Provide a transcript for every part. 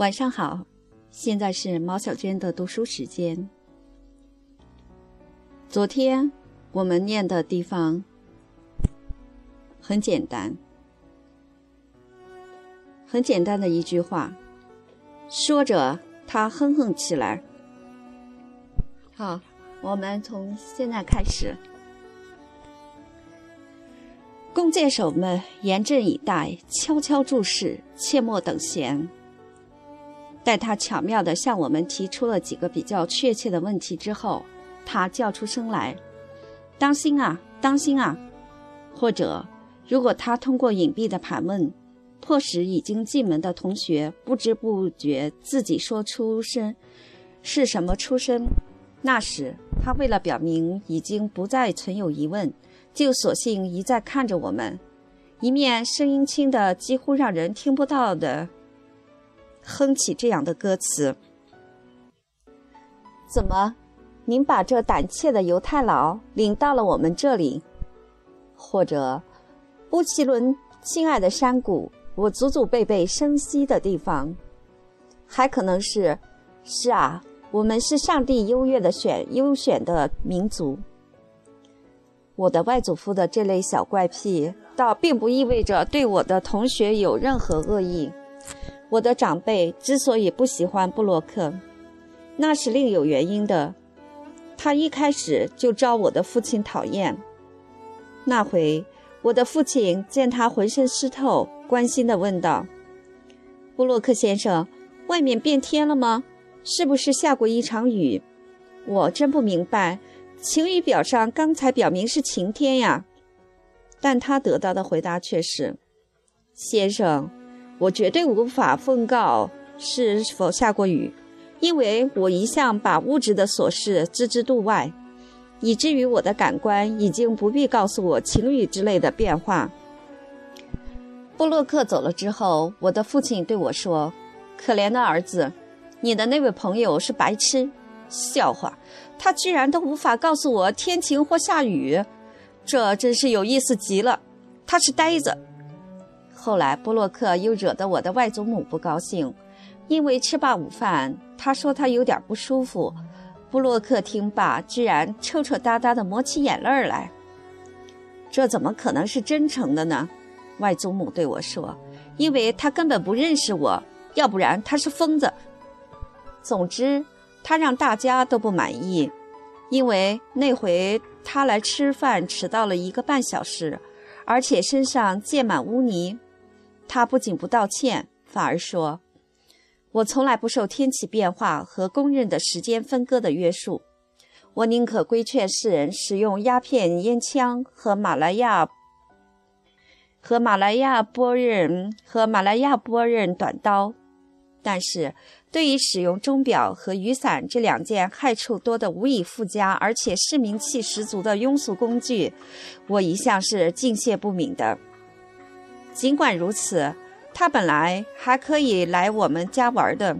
晚上好，现在是毛小娟的读书时间。昨天我们念的地方很简单，很简单的一句话。说着，他哼哼起来。好，我们从现在开始。弓箭手们严阵以待，悄悄注视，切莫等闲。待他巧妙地向我们提出了几个比较确切的问题之后，他叫出声来：“当心啊，当心啊！”或者，如果他通过隐蔽的盘问，迫使已经进门的同学不知不觉自己说出声是什么出身，那时他为了表明已经不再存有疑问，就索性一再看着我们，一面声音轻的几乎让人听不到的。哼起这样的歌词：“怎么，您把这胆怯的犹太佬领到了我们这里？或者，乌奇伦，亲爱的山谷，我祖祖辈辈生息的地方？还可能是，是啊，我们是上帝优越的选优选的民族。我的外祖父的这类小怪癖，倒并不意味着对我的同学有任何恶意。”我的长辈之所以不喜欢布洛克，那是另有原因的。他一开始就招我的父亲讨厌。那回，我的父亲见他浑身湿透，关心地问道：“布洛克先生，外面变天了吗？是不是下过一场雨？我真不明白，晴雨表上刚才表明是晴天呀。”但他得到的回答却是：“先生。”我绝对无法奉告是否下过雨，因为我一向把物质的琐事置之度外，以至于我的感官已经不必告诉我晴雨之类的变化。布洛克走了之后，我的父亲对我说：“可怜的儿子，你的那位朋友是白痴，笑话，他居然都无法告诉我天晴或下雨，这真是有意思极了。他是呆子。”后来，布洛克又惹得我的外祖母不高兴，因为吃罢午饭，他说他有点不舒服。布洛克听罢，居然抽抽搭搭地抹起眼泪来。这怎么可能是真诚的呢？外祖母对我说：“因为他根本不认识我，要不然他是疯子。”总之，他让大家都不满意，因为那回他来吃饭迟到了一个半小时，而且身上溅满污泥。他不仅不道歉，反而说：“我从来不受天气变化和公认的时间分割的约束。我宁可规劝世人使用鸦片烟枪和马来亚和马来亚波刃和马来亚波刃短刀，但是对于使用钟表和雨伞这两件害处多得无以复加，而且市民气十足的庸俗工具，我一向是敬谢不敏的。”尽管如此，他本来还可以来我们家玩的。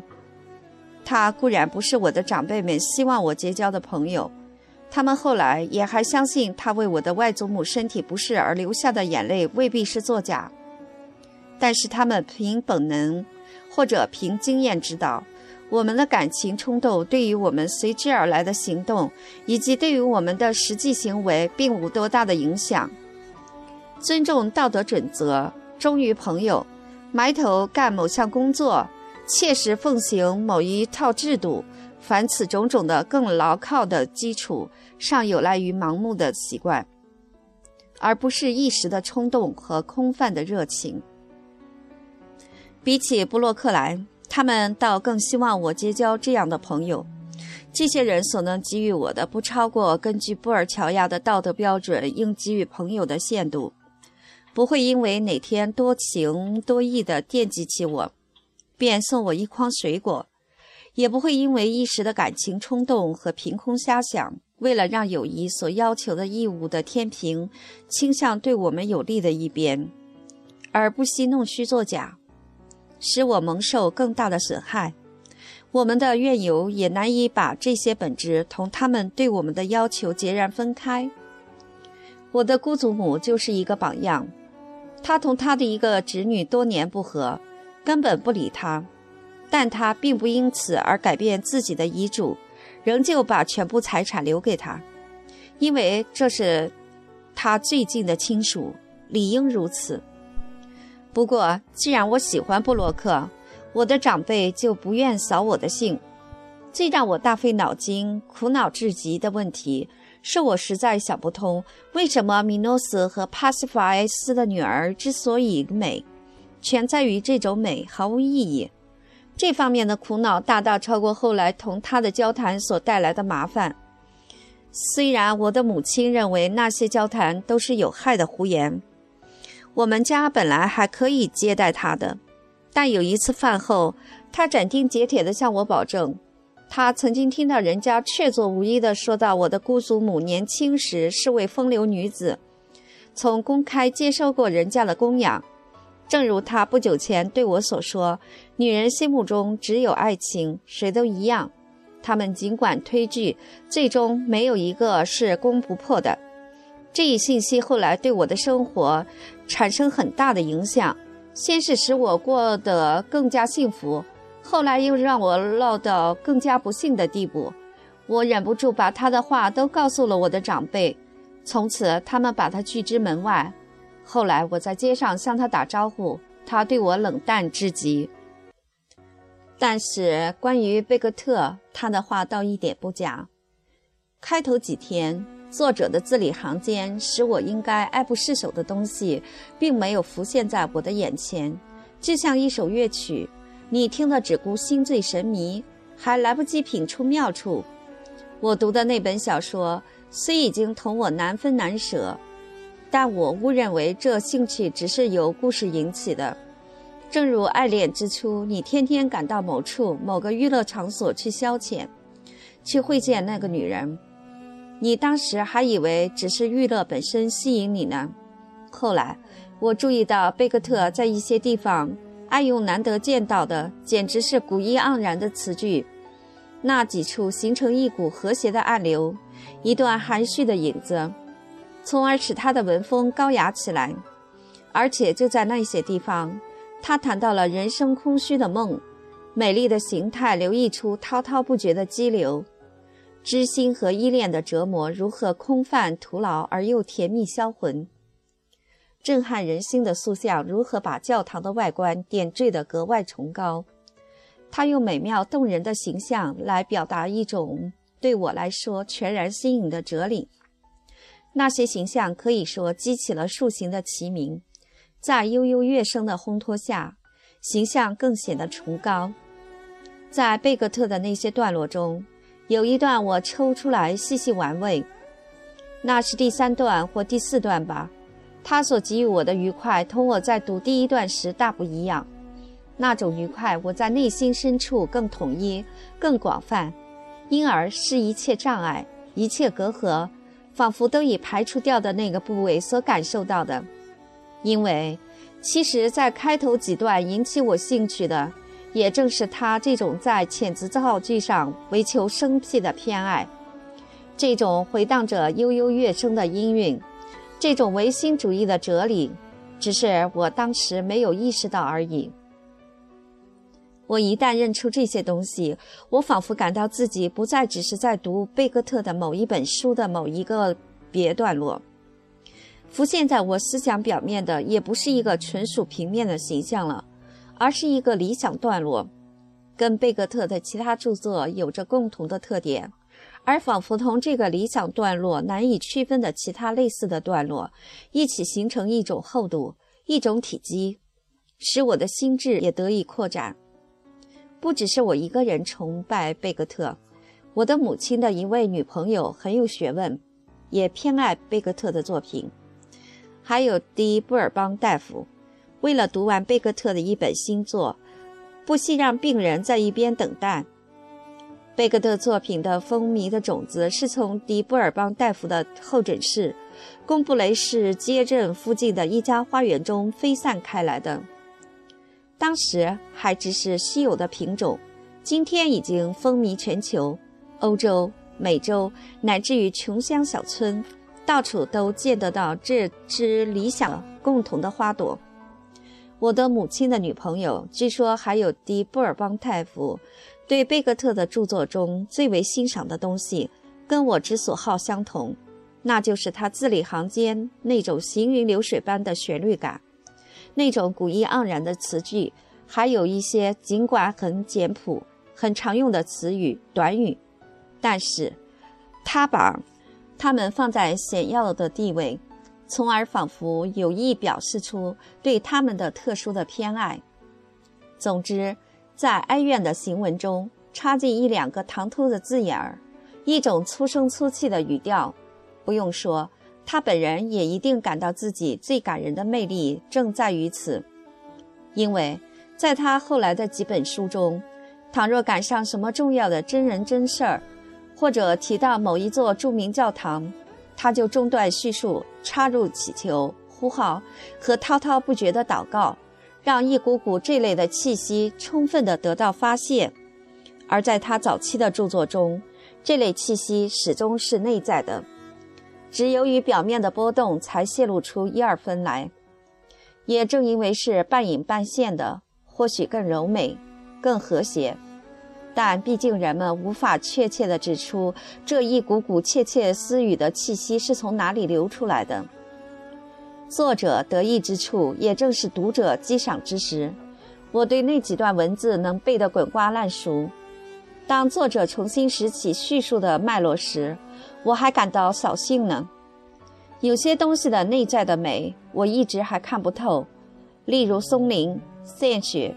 他固然不是我的长辈们希望我结交的朋友，他们后来也还相信他为我的外祖母身体不适而流下的眼泪未必是作假。但是他们凭本能，或者凭经验知道，我们的感情冲动对于我们随之而来的行动，以及对于我们的实际行为，并无多大的影响。尊重道德准则。忠于朋友，埋头干某项工作，切实奉行某一套制度，凡此种种的更牢靠的基础，尚有赖于盲目的习惯，而不是一时的冲动和空泛的热情。比起布洛克来，他们倒更希望我结交这样的朋友。这些人所能给予我的，不超过根据布尔乔亚的道德标准应给予朋友的限度。不会因为哪天多情多义地惦记起我，便送我一筐水果；也不会因为一时的感情冲动和凭空瞎想，为了让友谊所要求的义务的天平倾向对我们有利的一边，而不惜弄虚作假，使我蒙受更大的损害。我们的怨尤也难以把这些本质同他们对我们的要求截然分开。我的姑祖母就是一个榜样。他同他的一个侄女多年不和，根本不理他。但他并不因此而改变自己的遗嘱，仍旧把全部财产留给他，因为这是他最近的亲属，理应如此。不过，既然我喜欢布洛克，我的长辈就不愿扫我的兴。最让我大费脑筋、苦恼至极的问题，是我实在想不通，为什么米诺斯和帕西法埃斯的女儿之所以美，全在于这种美毫无意义。这方面的苦恼大大超过后来同他的交谈所带来的麻烦。虽然我的母亲认为那些交谈都是有害的胡言，我们家本来还可以接待他的，但有一次饭后，他斩钉截铁地向我保证，他曾经听到人家确凿无疑地说到我的姑祖母年轻时是位风流女子，从公开接受过人家的供养。正如他不久前对我所说，女人心目中只有爱情，谁都一样。他们尽管推拒，最终没有一个是攻不破的。这一信息后来对我的生活产生很大的影响，先是使我过得更加幸福，后来又让我落到更加不幸的地步。我忍不住把他的话都告诉了我的长辈，从此他们把他拒之门外。后来我在街上向他打招呼，他对我冷淡至极。但是关于贝克特，他的话倒一点不假。开头几天，作者的字里行间使我应该爱不释手的东西，并没有浮现在我的眼前，就像一首乐曲，你听得只顾心醉神迷，还来不及品出妙处。我读的那本小说虽已经同我难分难舍。但我误认为这兴趣只是由故事引起的，正如爱恋之初，你天天赶到某处某个娱乐场所去消遣，去会见那个女人，你当时还以为只是娱乐本身吸引你呢。后来，我注意到贝克特在一些地方爱用难得见到的，简直是古意盎然的词句，那几处形成一股和谐的暗流，一段含蓄的影子。从而使他的文风高雅起来，而且就在那些地方，他谈到了人生空虚的梦，美丽的形态流溢出滔滔不绝的激流，知心和依恋的折磨如何空泛徒劳而又甜蜜销魂，震撼人心的塑像如何把教堂的外观点缀得格外崇高。他用美妙动人的形象来表达一种对我来说全然新颖的哲理。那些形象可以说激起了竖形的齐鸣，在悠悠乐声的烘托下，形象更显得崇高。在贝格特的那些段落中，有一段我抽出来细细玩味，那是第三段或第四段吧。他所给予我的愉快，同我在读第一段时大不一样。那种愉快，我在内心深处更统一、更广泛，因而是一切障碍、一切隔阂。仿佛都已排除掉的那个部位所感受到的，因为其实，在开头几段引起我兴趣的，也正是他这种在遣词造句上为求生僻的偏爱，这种回荡着悠悠乐声的音韵，这种唯心主义的哲理，只是我当时没有意识到而已。我一旦认出这些东西，我仿佛感到自己不再只是在读贝克特的某一本书的某一个别段落。浮现在我思想表面的，也不是一个纯属平面的形象了，而是一个理想段落，跟贝克特的其他著作有着共同的特点，而仿佛同这个理想段落难以区分的其他类似的段落一起形成一种厚度、一种体积，使我的心智也得以扩展。不只是我一个人崇拜贝格特，我的母亲的一位女朋友很有学问，也偏爱贝格特的作品。还有迪布尔邦大夫，为了读完贝格特的一本新作，不惜让病人在一边等待。贝格特作品的风靡的种子是从迪布尔邦大夫的候诊室——贡布雷市街镇附近的一家花园中飞散开来的。当时还只是稀有的品种，今天已经风靡全球，欧洲、美洲乃至于穷乡小村，到处都见得到这支理想共同的花朵。我的母亲的女朋友，据说还有迪布尔邦大夫，对贝克特的著作中最为欣赏的东西，跟我之所好相同，那就是他字里行间那种行云流水般的旋律感，那种古意盎然的词句，还有一些尽管很简朴、很常用的词语短语，但是，他把它们放在显要的地位。从而仿佛有意表示出对他们的特殊的偏爱。总之，在哀怨的行文中插进一两个唐突的字眼儿，一种粗声粗气的语调，不用说，他本人也一定感到自己最感人的魅力正在于此。因为在他后来的几本书中，倘若赶上什么重要的真人真事儿，或者提到某一座著名教堂，他就中断叙述，插入祈求、呼号和滔滔不绝的祷告，让一股股这类的气息充分地得到发泄。而在他早期的著作中，这类气息始终是内在的，只由于表面的波动才泄露出一二分来。也正因为是半隐半现的，或许更柔美、更和谐。但毕竟人们无法确切地指出这一股股窃窃私语的气息是从哪里流出来的。作者得意之处，也正是读者激赏之时。我对那几段文字能背得滚瓜烂熟。当作者重新拾起叙述的脉络时，我还感到扫兴呢。有些东西的内在的美，我一直还看不透，例如松林、献血、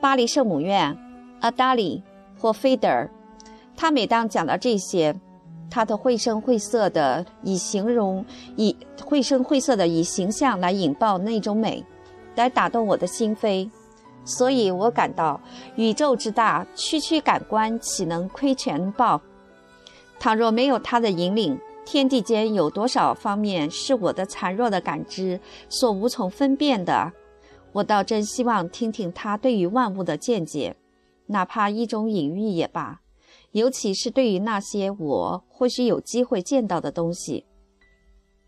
巴黎圣母院、阿达里。或菲德尔，他每当讲到这些，他的绘声绘色的以形容，以绘声绘色的以形象来引爆那种美，来打动我的心扉。所以我感到宇宙之大，区区感官岂能窥全豹？倘若没有他的引领，天地间有多少方面是我的孱弱的感知所无从分辨的？我倒真希望听听他对于万物的见解。哪怕一种隐喻也罢，尤其是对于那些我或许有机会见到的东西，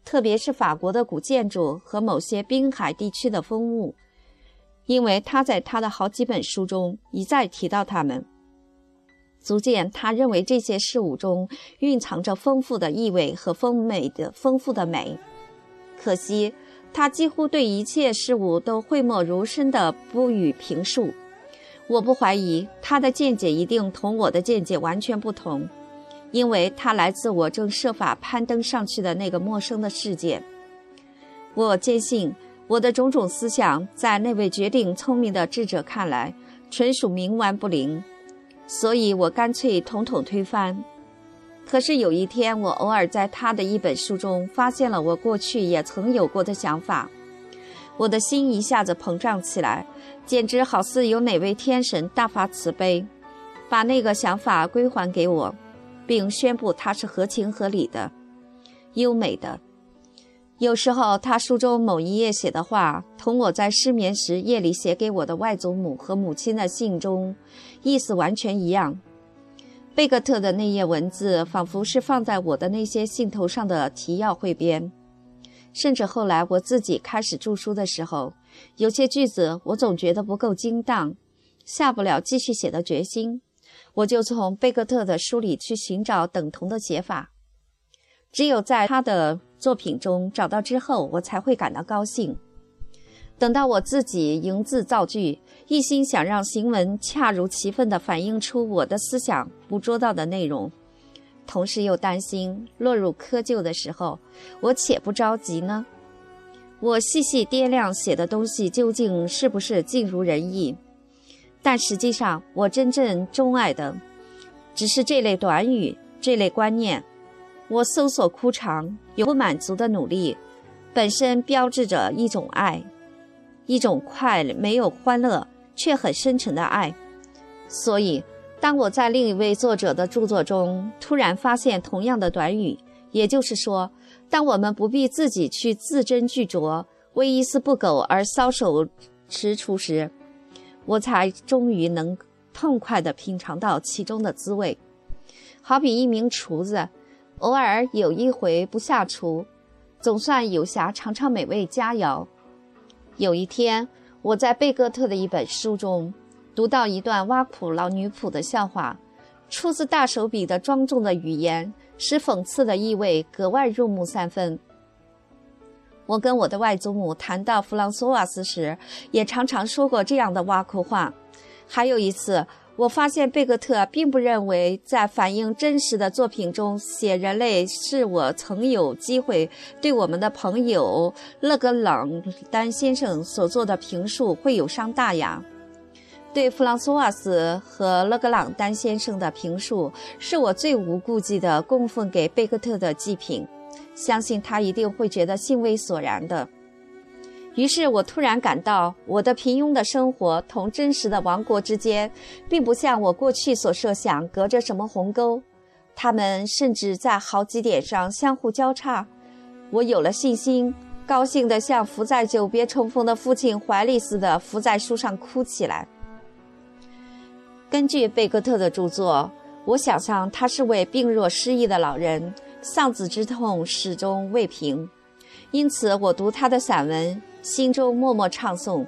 特别是法国的古建筑和某些滨海地区的风物，因为他在他的好几本书中一再提到它们，足见他认为这些事物中蕴藏着丰富的意味和丰美的丰富的美。可惜，他几乎对一切事物都讳莫如深的不予评述。我不怀疑他的见解一定同我的见解完全不同，因为他来自我正设法攀登上去的那个陌生的世界。我坚信我的种种思想在那位绝顶聪明的智者看来纯属冥顽不灵，所以我干脆统统推翻。可是有一天，我偶尔在他的一本书中发现了我过去也曾有过的想法。我的心一下子膨胀起来，简直好似有哪位天神大发慈悲，把那个想法归还给我，并宣布它是合情合理的、优美的。有时候，他书中某一页写的话，同我在失眠时夜里写给我的外祖母和母亲的信中意思完全一样。贝克特的那页文字，仿佛是放在我的那些信头上的提要汇编。甚至后来我自己开始著书的时候，有些句子我总觉得不够精当，下不了继续写的决心，我就从贝克特的书里去寻找等同的写法。只有在他的作品中找到之后，我才会感到高兴。等到我自己营字造句，一心想让行文恰如其分地反映出我的思想捕捉到的内容。同时又担心落入窠臼的时候，我且不着急呢。我细细掂量写的东西究竟是不是尽如人意，但实际上我真正钟爱的，只是这类短语、这类观念。我搜索枯肠，有不满足的努力，本身标志着一种爱，一种快没有欢乐却很深沉的爱。所以。当我在另一位作者的著作中突然发现同样的短语，也就是说，当我们不必自己去字斟句酌、为一丝不苟而搔首踟蹰时，我才终于能痛快地品尝到其中的滋味。好比一名厨子，偶尔有一回不下厨，总算有暇尝尝美味佳肴。有一天，我在贝戈特的一本书中读到一段挖苦老女仆的笑话，出自大手笔的庄重的语言，使讽刺的意味格外入木三分。我跟我的外祖母谈到弗朗索瓦斯时，也常常说过这样的挖苦话。还有一次。我发现贝克特并不认为在反映真实的作品中写人类是我曾有机会对我们的朋友勒格朗丹先生所做的评述会有伤大雅。对弗朗索瓦斯和勒格朗丹先生的评述是我最无顾忌的供奉给贝克特的祭品，相信他一定会觉得兴味索然的。于是我突然感到，我的平庸的生活同真实的王国之间，并不像我过去所设想隔着什么鸿沟，他们甚至在好几点上相互交叉。我有了信心，高兴地像伏在久别重逢的父亲怀里似的伏在书上哭起来。根据贝格特的著作，我想象他是位病弱失忆的老人，丧子之痛始终未平，因此我读他的散文。心中默默唱诵，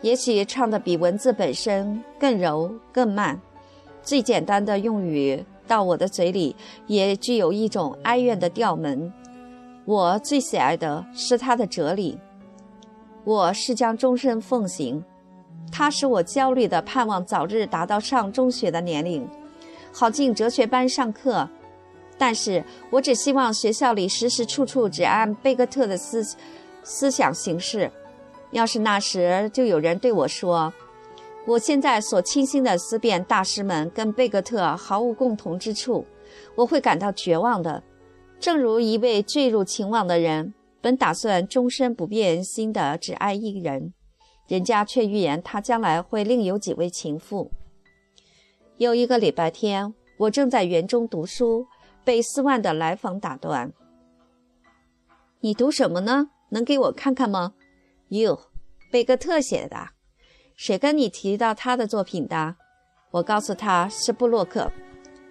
也许唱的比文字本身更柔更慢。最简单的用语到我的嘴里，也具有一种哀怨的调门。我最喜爱的是他的哲理。我是将终身奉行。它使我焦虑地盼望早日达到上中学的年龄，好进哲学班上课。但是我只希望学校里时时处处只按贝克特的思。思想行事，要是那时就有人对我说，我现在所倾心的思辨大师们跟贝格特毫无共同之处，我会感到绝望的。正如一位坠入情网的人，本打算终身不变心的只爱一人，人家却预言他将来会另有几位情妇。有一个礼拜天，我正在园中读书，被斯万的来访打断：“你读什么呢？”能给我看看吗？哟，贝克特写的，谁跟你提到他的作品的？我告诉他是布洛克。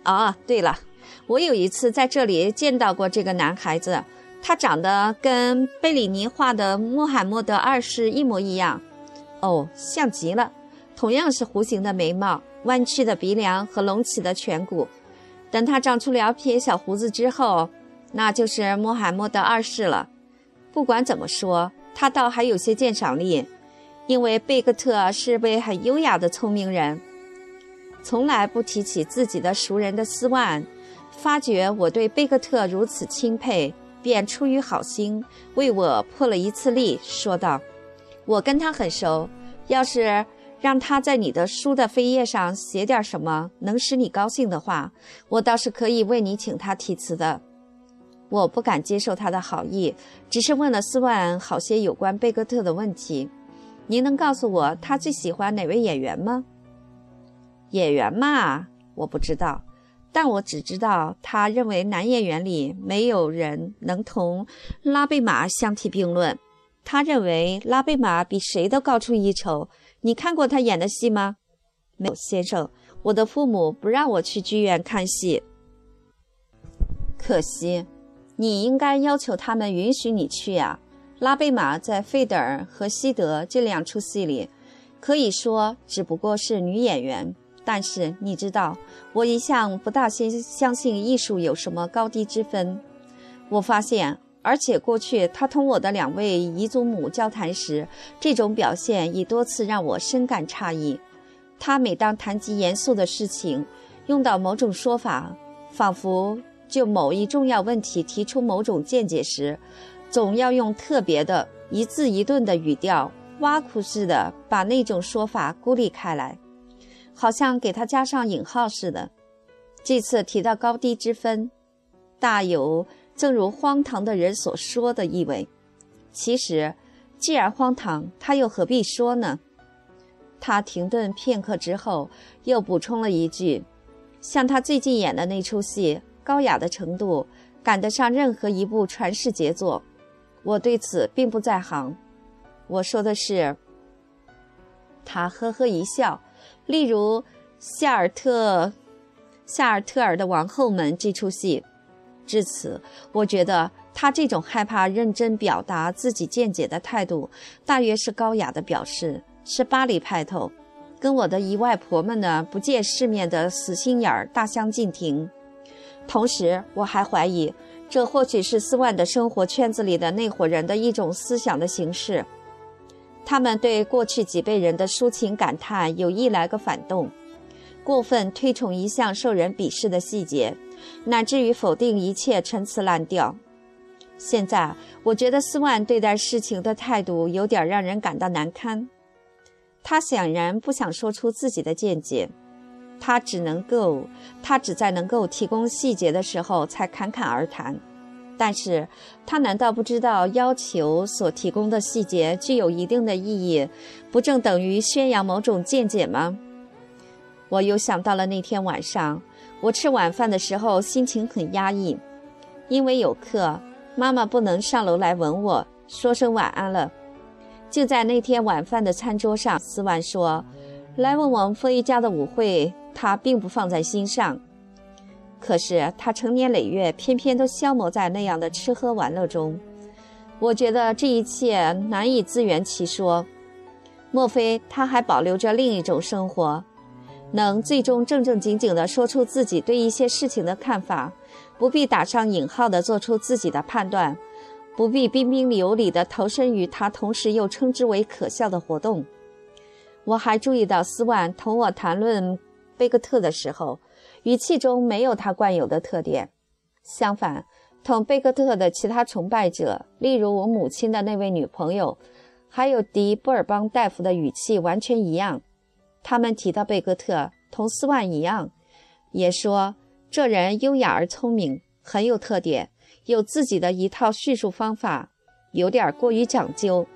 哦，对了，我有一次在这里见到过这个男孩子，他长得跟贝里尼画的穆罕默德二世一模一样。哦，像极了，同样是弧形的眉毛、弯曲的鼻梁和隆起的颧骨。等他长出两撇小胡子之后，那就是穆罕默德二世了。不管怎么说，他倒还有些鉴赏力，因为贝克特是位很优雅的聪明人，从来不提起自己的熟人的斯万。发觉我对贝克特如此钦佩，便出于好心为我破了一次例，说道：“我跟他很熟，要是让他在你的书的扉页上写点什么能使你高兴的话，我倒是可以为你请他题词的。”我不敢接受他的好意，只是问了斯万好些有关贝格特的问题。您能告诉我他最喜欢哪位演员吗？演员嘛，我不知道，但我只知道他认为男演员里没有人能同拉贝玛相提并论。他认为拉贝玛比谁都高出一筹。你看过他演的戏吗？没有，先生。我的父母不让我去剧院看戏，可惜。你应该要求他们允许你去呀。拉贝玛在《费德尔》和《西德》这两出戏里，可以说只不过是女演员。但是你知道，我一向不大相相信艺术有什么高低之分。我发现，而且过去他同我的两位姨祖母交谈时，这种表现已多次让我深感诧异。他每当谈及严肃的事情，用到某种说法，仿佛……就某一重要问题提出某种见解时，总要用特别的一字一顿的语调，挖苦似的把那种说法孤立开来，好像给他加上引号似的。这次提到高低之分，大有正如荒唐的人所说的意味。其实，既然荒唐，他又何必说呢？他停顿片刻之后，又补充了一句：“像他最近演的那出戏。”高雅的程度赶得上任何一部传世杰作，我对此并不在行。我说的是，他呵呵一笑。例如夏尔特夏尔特尔的王后们这出戏，至此，我觉得他这种害怕认真表达自己见解的态度，大约是高雅的表示，是巴黎派头，跟我的姨外婆们呢不见世面的死心眼儿大相径庭。同时，我还怀疑，这或许是斯万的生活圈子里的那伙人的一种思想的形式。他们对过去几辈人的抒情感叹有意来个反动，过分推崇一项受人鄙视的细节，乃至于否定一切陈词滥调。现在，我觉得斯万对待事情的态度有点让人感到难堪。他显然不想说出自己的见解，他只能够，他只在能够提供细节的时候才侃侃而谈。但是他难道不知道要求所提供的细节具有一定的意义，不正等于宣扬某种见解吗？我又想到了那天晚上，我吃晚饭的时候心情很压抑，因为有课，妈妈不能上楼来吻我说声晚安了。就在那天晚饭的餐桌上，斯万说：“来问王菲家的舞会，他并不放在心上。”可是他成年累月，偏偏都消磨在那样的吃喝玩乐中。我觉得这一切难以自圆其说。莫非他还保留着另一种生活，能最终正正经经地说出自己对一些事情的看法，不必打上引号地做出自己的判断，不必彬彬有礼地投身于他同时又称之为可笑的活动？我还注意到斯万同我谈论贝克特的时候。语气中没有他惯有的特点，相反，同贝克特的其他崇拜者，例如我母亲的那位女朋友，还有迪布尔邦大夫的语气完全一样。他们提到贝格特，同斯万一样，也说这人优雅而聪明，很有特点，有自己的一套叙述方法，有点过于讲究，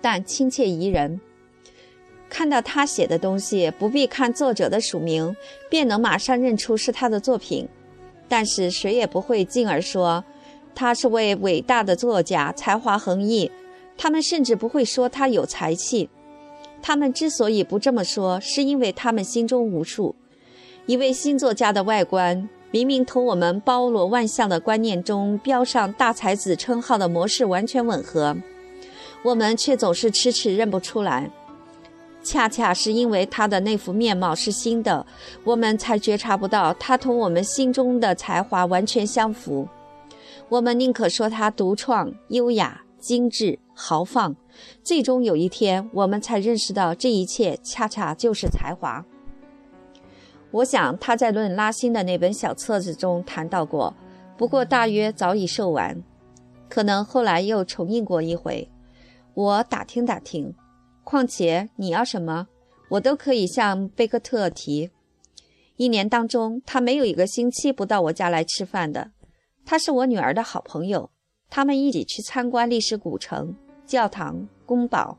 但亲切宜人。看到他写的东西，不必看作者的署名，便能马上认出是他的作品。但是谁也不会进而说他是位伟大的作家，才华横溢。他们甚至不会说他有才气。他们之所以不这么说，是因为他们心中无数。一位新作家的外观，明明同我们包罗万象的观念中标上大才子称号的模式完全吻合，我们却总是迟迟认不出来。恰恰是因为他的那副面貌是新的，我们才觉察不到他同我们心中的才华完全相符。我们宁可说他独创、优雅、精致、豪放。最终有一天，我们才认识到这一切恰恰就是才华。我想他在论拉辛的那本小册子中谈到过，不过大约早已售完，可能后来又重印过一回。我打听打听。况且你要什么，我都可以向贝克特提。一年当中，他没有一个星期不到我家来吃饭的。他是我女儿的好朋友，他们一起去参观历史古城、教堂、宫堡。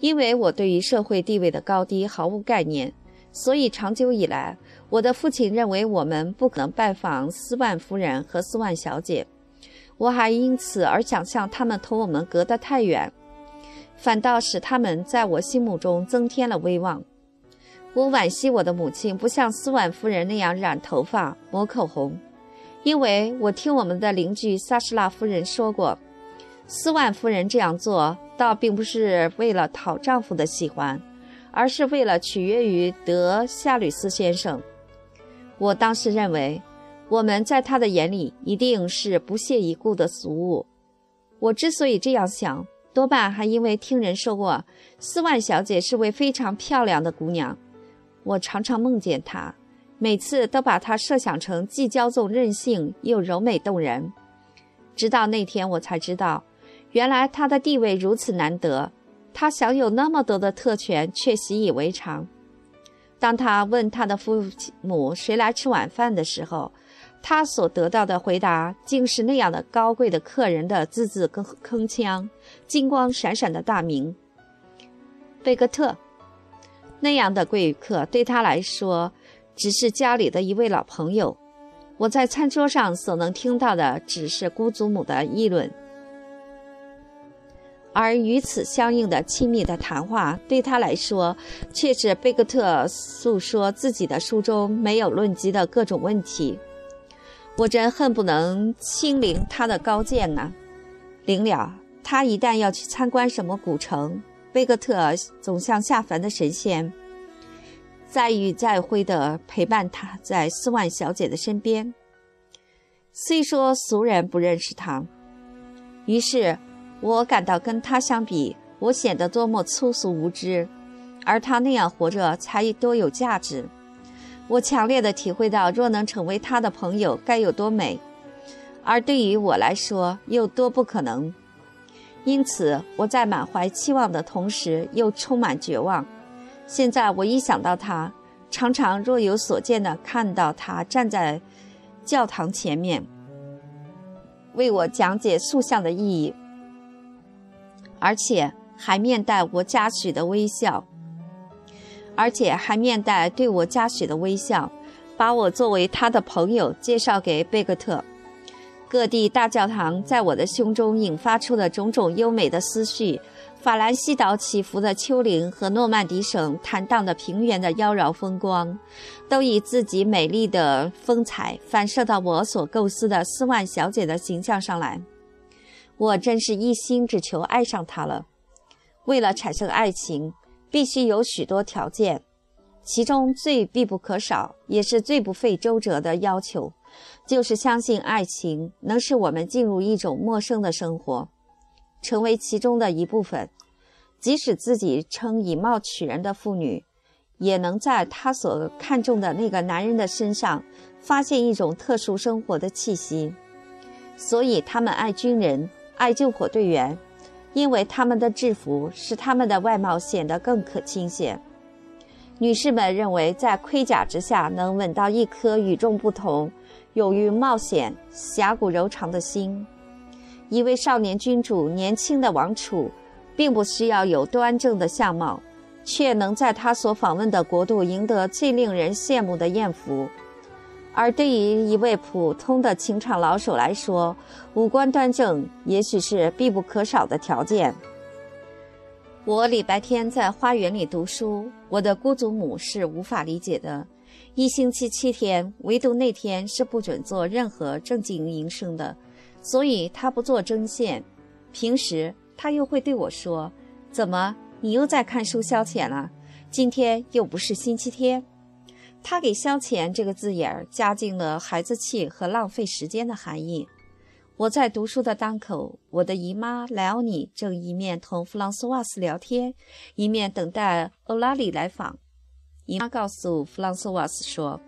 因为我对于社会地位的高低毫无概念，所以长久以来，我的父亲认为我们不可能拜访斯万夫人和斯万小姐。我还因此而想象他们同我们隔得太远。反倒使他们在我心目中增添了威望。我惋惜我的母亲不像斯万夫人那样染头发、抹口红，因为我听我们的邻居萨什拉夫人说过，斯万夫人这样做倒并不是为了讨丈夫的喜欢，而是为了取悦于德夏吕斯先生。我当时认为，我们在他的眼里一定是不屑一顾的俗物。我之所以这样想。多半还因为听人说过，斯万小姐是位非常漂亮的姑娘。我常常梦见她，每次都把她设想成既骄纵任性又柔美动人。直到那天，我才知道，原来他的地位如此难得，他享有那么多的特权，却习以为常。当他问他的父母谁来吃晚饭的时候，他所得到的回答，竟是那样的高贵的客人的字字铿铿锵、金光闪闪的大名——贝格特。那样的贵客对他来说，只是家里的一位老朋友。我在餐桌上所能听到的，只是姑祖母的议论，而与此相应的亲密的谈话，对他来说，却是贝克特诉说自己的书中没有论及的各种问题。我真恨不能亲临他的高见呢。临了，他一旦要去参观什么古城，贝格特总像下凡的神仙，再遇再会的陪伴他在斯万小姐的身边。虽说俗人不认识他，于是我感到跟他相比，我显得多么粗俗无知，而他那样活着才多有价值。我强烈的体会到，若能成为他的朋友，该有多美，而对于我来说，又多不可能。因此，我在满怀期望的同时，又充满绝望。现在，我一想到他，常常若有所见的看到他站在教堂前面，为我讲解塑像的意义，而且还面带我嘉许的微笑。而且还面带对我嘉许的微笑，把我作为他的朋友介绍给贝格特。各地大教堂在我的胸中引发出的种种优美的思绪，法兰西岛起伏的丘陵和诺曼底省坦荡的平原的妖娆风光，都以自己美丽的风采反射到我所构思的斯万小姐的形象上来。我真是一心只求爱上他了。为了产生爱情。必须有许多条件，其中最必不可少，也是最不费周折的要求，就是相信爱情能使我们进入一种陌生的生活，成为其中的一部分。即使自己称以貌取人的妇女，也能在她所看重的那个男人的身上发现一种特殊生活的气息。所以，他们爱军人，爱救火队员。因为他们的制服使他们的外貌显得更可亲些。女士们认为，在盔甲之下能吻到一颗与众不同、勇于冒险、侠骨柔肠的心。一位少年君主，年轻的王储，并不需要有端正的相貌，却能在他所访问的国度赢得最令人羡慕的艳福。而对于一位普通的情场老手来说，五官端正也许是必不可少的条件。我礼拜天在花园里读书，我的姑祖母是无法理解的。一星期七天，唯独那天是不准做任何正经营生的，所以她不做针线。平时她又会对我说：“怎么，你又在看书消遣了？今天又不是星期天。”他给“消遣”这个字眼儿加进了孩子气和浪费时间的含义。我在读书的当口，我的姨妈莱奥尼正一面同弗朗索瓦斯聊天，一面等待欧拉里来访。姨妈告诉弗朗索瓦斯说，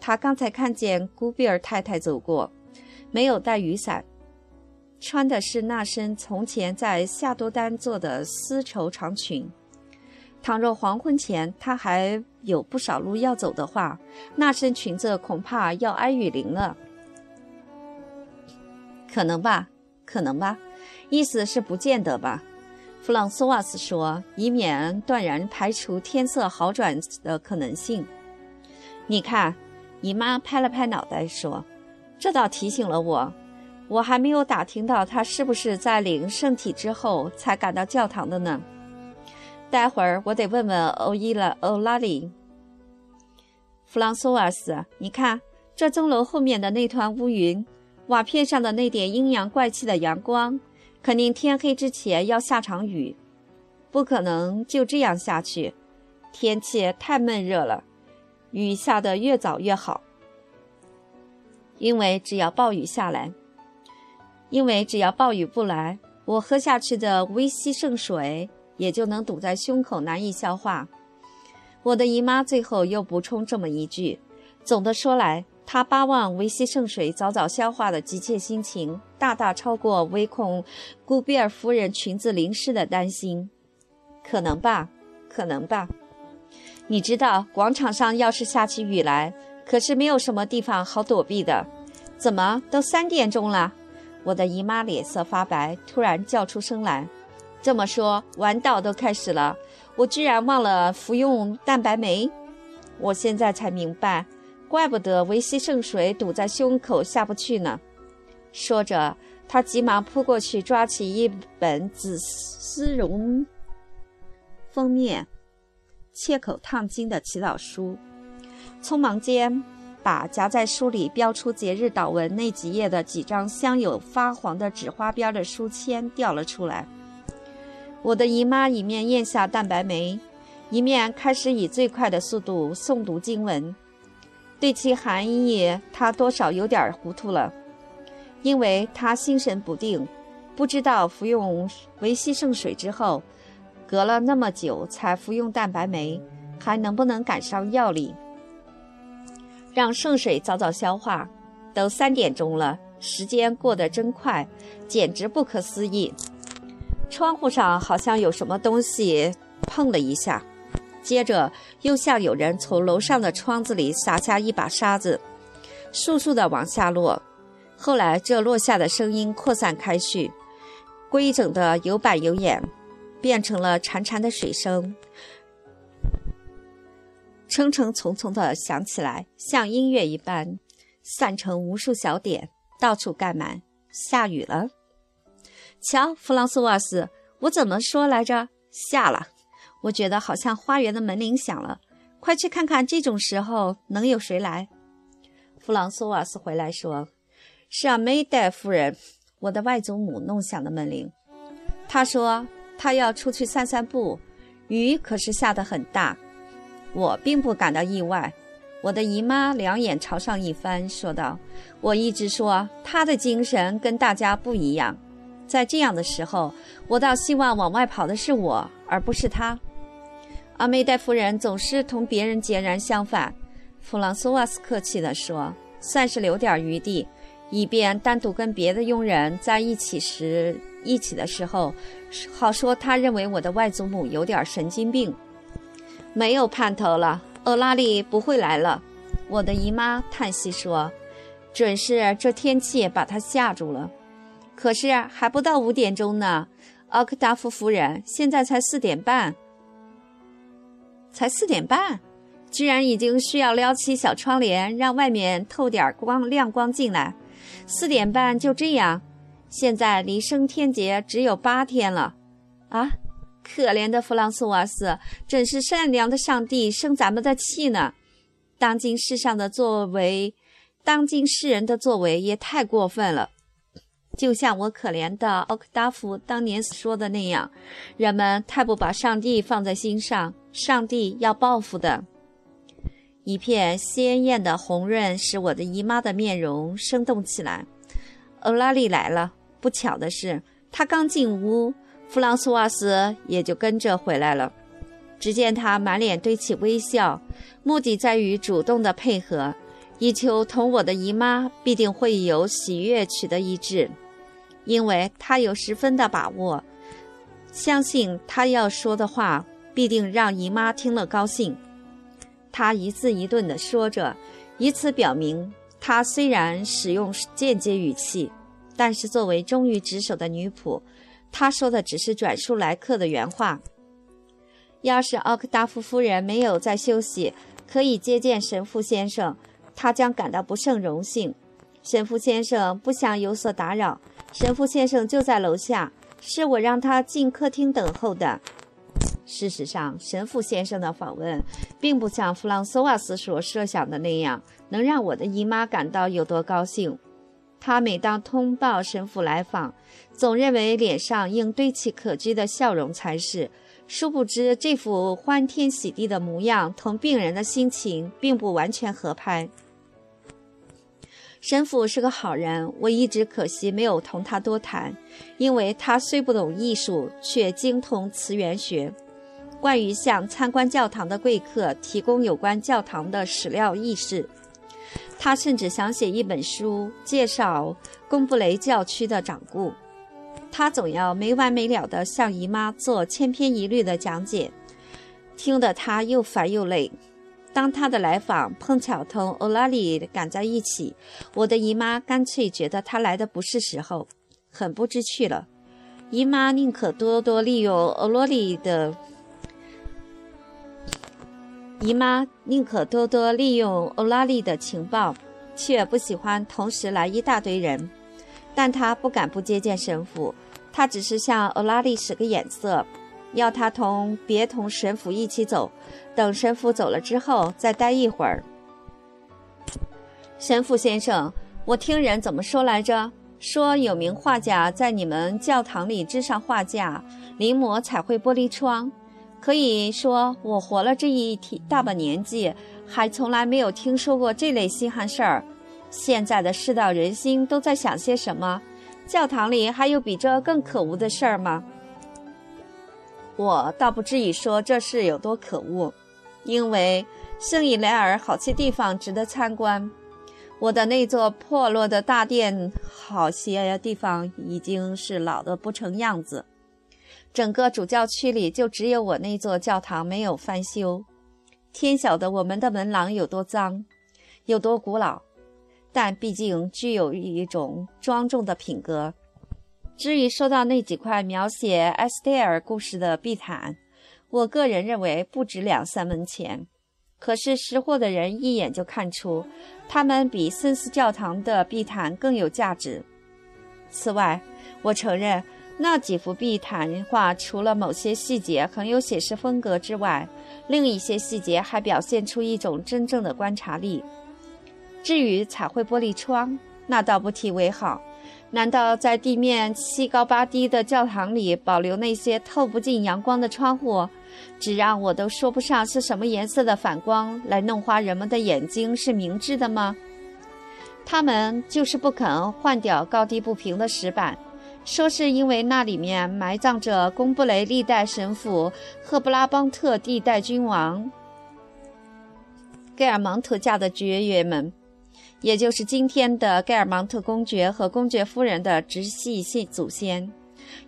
她刚才看见古比尔太太走过，没有带雨伞，穿的是那身从前在夏多丹做的丝绸长裙。倘若黄昏前她还有不少路要走的话，那身裙子恐怕要挨雨淋了。可能吧，可能吧，意思是不见得吧。弗朗索瓦斯说，以免断然排除天色好转的可能性。你看，姨妈拍了拍脑袋说：“这倒提醒了我，我还没有打听到他是不是在领圣体之后才赶到教堂的呢。”待会儿我得问问欧伊拉欧拉里，弗朗索瓦斯，你看这钟楼后面的那团乌云，瓦片上的那点阴阳怪气的阳光，肯定天黑之前要下场雨，不可能就这样下去。天气太闷热了，雨下得越早越好，因为只要暴雨下来，因为只要暴雨不来，我喝下去的维西圣水。也就能堵在胸口，难以消化。我的姨妈最后又补充这么一句：“总的说来，她巴望维西圣水早早消化的急切心情，大大超过唯恐古比尔夫人裙子淋湿的担心。可能吧，可能吧。你知道，广场上要是下起雨来，可是没有什么地方好躲避的。怎么都三点钟了？”我的姨妈脸色发白，突然叫出声来。这么说，晚岛都开始了，我居然忘了服用蛋白酶。我现在才明白，怪不得维西圣水堵在胸口下不去呢。说着，他急忙扑过去，抓起一本紫丝绒封面、切口烫金的祈祷书，匆忙间把夹在书里标出节日祷文那几页的几张镶有发黄的纸花边的书签掉了出来。我的姨妈一面咽下蛋白酶，一面开始以最快的速度诵读经文。对其含义，她多少有点糊涂了，因为她心神不定，不知道服用维西圣水之后，隔了那么久才服用蛋白酶，还能不能赶上药力，让圣水早早消化。都三点钟了，时间过得真快，简直不可思议。窗户上好像有什么东西碰了一下，接着又像有人从楼上的窗子里撒下一把沙子，簌簌地往下落。后来这落下的声音扩散开去，规整的有板有眼，变成了潺潺的水声，层层丛丛地响起来，像音乐一般，散成无数小点，到处盖满。下雨了。瞧，弗朗索瓦斯，我怎么说来着？下了。我觉得好像花园的门铃响了，快去看看，这种时候能有谁来？弗朗索瓦斯回来说：“是阿梅代夫人，我的外祖母弄响的门铃。她说她要出去散散步，雨可是下得很大。我并不感到意外。我的姨妈两眼朝上一翻，说道：‘我一直说她的精神跟大家不一样。’”在这样的时候，我倒希望往外跑的是我，而不是他。阿梅戴夫人总是同别人截然相反。弗朗索瓦斯客气地说：“算是留点余地，以便单独跟别的佣人在一起时，一起的时候，好说他认为我的外祖母有点神经病。没有盼头了，欧拉利不会来了。”我的姨妈叹息说：“准是这天气把她吓住了。”可是还不到五点钟呢，奥克达夫夫人，现在才四点半，才四点半，居然已经需要撩起小窗帘，让外面透点光亮光进来。四点半就这样，现在离升天节只有八天了，啊，可怜的弗朗索瓦斯，真是善良的上帝生咱们的气呢。当今世上的作为，当今世人的作为也太过分了。就像我可怜的奥克达夫当年说的那样，人们太不把上帝放在心上，上帝要报复的。一片鲜艳的红润使我的姨妈的面容生动起来。欧拉利来了，不巧的是，他刚进屋，弗朗索瓦斯也就跟着回来了。只见他满脸堆起微笑，目的在于主动的配合，以求同我的姨妈必定会有喜悦取得一致。因为他有十分的把握，相信他要说的话必定让姨妈听了高兴。他一字一顿地说着，以此表明他虽然使用间接语气，但是作为忠于职守的女仆，他说的只是转述来客的原话。要是奥克达夫夫人没有在休息，可以接见神父先生，他将感到不胜荣幸。神父先生不想有所打扰。神父先生就在楼下，是我让他进客厅等候的。事实上，神父先生的访问并不像弗朗索瓦斯所设想的那样，能让我的姨妈感到有多高兴。他每当通报神父来访，总认为脸上应堆起可掬的笑容才是。殊不知，这副欢天喜地的模样同病人的心情并不完全合拍。神父是个好人，我一直可惜没有同他多谈，因为他虽不懂艺术，却精通词源学。关于向参观教堂的贵客提供有关教堂的史料轶事，他甚至想写一本书介绍贡布雷教区的掌故。他总要没完没了地向姨妈做千篇一律的讲解，听得他又烦又累。当他的来访碰巧同欧拉里赶在一起，我的姨妈干脆觉得他来的不是时候，很不知趣了。姨妈宁可多多利用欧罗里的，姨妈宁可多多利用欧拉里的情报，却不喜欢同时来一大堆人。但他不敢不接见神父，他只是向欧拉里使个眼色。要他同别同神父一起走，等神父走了之后再待一会儿。神父先生，我听人怎么说来着？说有名画家在你们教堂里支上画架，临摹彩绘玻璃窗。可以说，我活了这一大把年纪，还从来没有听说过这类稀罕事儿。现在的世道人心都在想些什么？教堂里还有比这更可恶的事儿吗？我倒不至于说这事有多可恶，因为圣伊莱尔好些地方值得参观。我的那座破落的大殿，好些地方已经是老得不成样子。整个主教区里，就只有我那座教堂没有翻修。天晓得我们的门廊有多脏，有多古老，但毕竟具有一种庄重的品格。至于说到那几块描写埃斯蒂尔故事的地毯，我个人认为不值两三文钱。可是识货的人一眼就看出，它们比森斯教堂的壁毯更有价值。此外，我承认那几幅壁毯画除了某些细节很有写实风格之外，另一些细节还表现出一种真正的观察力。至于彩绘玻璃窗，那倒不提为好。难道在地面七高八低的教堂里保留那些透不进阳光的窗户？只让我都说不上是什么颜色的反光来弄花人们的眼睛，是明智的吗？他们就是不肯换掉高低不平的石板，说是因为那里面埋葬着贡布雷历代神父赫布拉邦特历代君王盖尔芒特家的爵爷们，也就是今天的盖尔芒特公爵和公爵夫人的直系系祖先，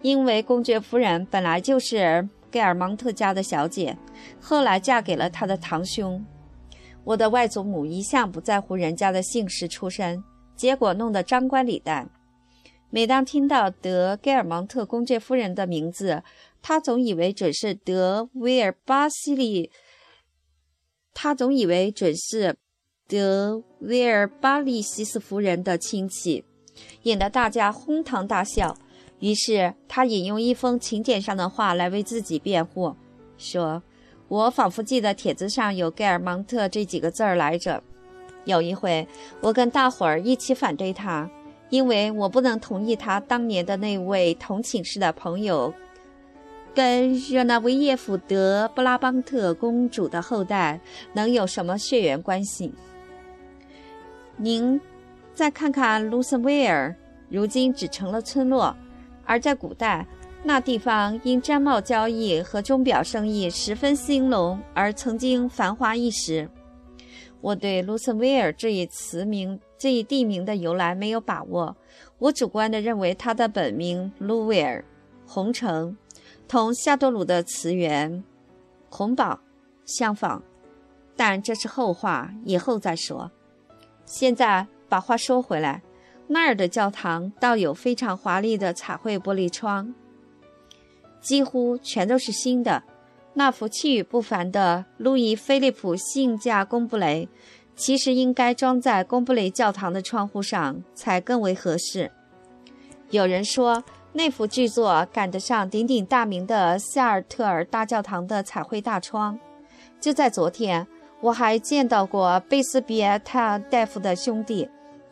因为公爵夫人本来就是。盖尔芒特家的小姐，后来嫁给了他的堂兄。我的外祖母一向不在乎人家的姓氏出身，结果弄得张冠李戴。每当听到德盖尔芒特公爵夫人的名字，他总以为准是德威尔巴西利，他总以为准是德威尔巴利西斯夫人的亲戚，引得大家哄堂大笑。于是他引用一封请柬上的话来为自己辩护，说：“我仿佛记得帖子上有盖尔芒特这几个字儿来着。有一回，我跟大伙儿一起反对他，因为我不能同意他当年的那位同寝室的朋友跟热那维耶夫德布拉邦特公主的后代能有什么血缘关系。您再看看卢森威尔，如今只成了村落。”而在古代，那地方因毡帽交易和钟表生意十分兴隆，而曾经繁华一时。我对卢森威尔这一词名、这一地名的由来没有把握，我主观地认为它的本名卢威尔（红城）同夏多鲁的词源“红宝”相仿，但这是后话，以后再说。现在把话说回来。那儿的教堂倒有非常华丽的彩绘玻璃窗，几乎全都是新的。那幅气宇不凡的路易菲利普性架贡布雷，其实应该装在贡布雷教堂的窗户上才更为合适。有人说，那幅巨作赶得上鼎鼎大名的夏尔特尔大教堂的彩绘大窗。就在昨天，我还见到过贝斯比埃特大夫的兄弟。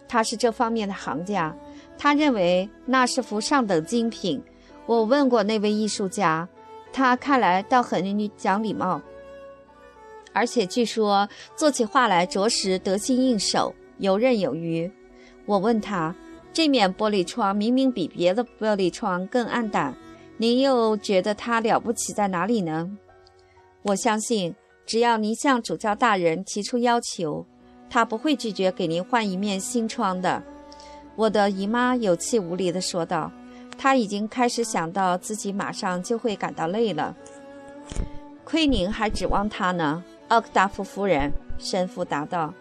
他是这方面的行家，他认为那是幅上等精品。我问过那位艺术家，他看来倒很讲礼貌，而且据说做起画来着实得心应手，游刃有余。我问他，这面玻璃窗明明比别的玻璃窗更暗淡，您又觉得它了不起在哪里呢？我相信，只要您向主教大人提出要求。他不会拒绝给您换一面新窗的，我的姨妈有气无力地说道。她已经开始想到自己马上就会感到累了。亏您还指望他呢，奥克达夫夫人。神父答道：“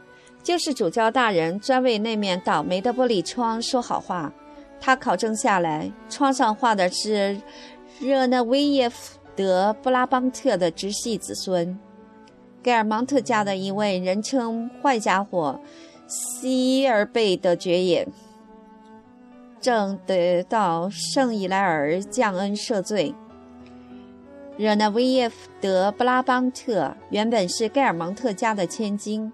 就是主教大人专为那面倒霉的玻璃窗说好话。他考证下来，窗上画的是热那维耶夫德布拉邦特的直系子孙。”盖尔芒特家的一位人称“坏家伙”希尔贝的爵爷，正得到圣伊莱尔降恩赦罪。热那维耶夫德布拉邦特原本是盖尔芒特家的千金，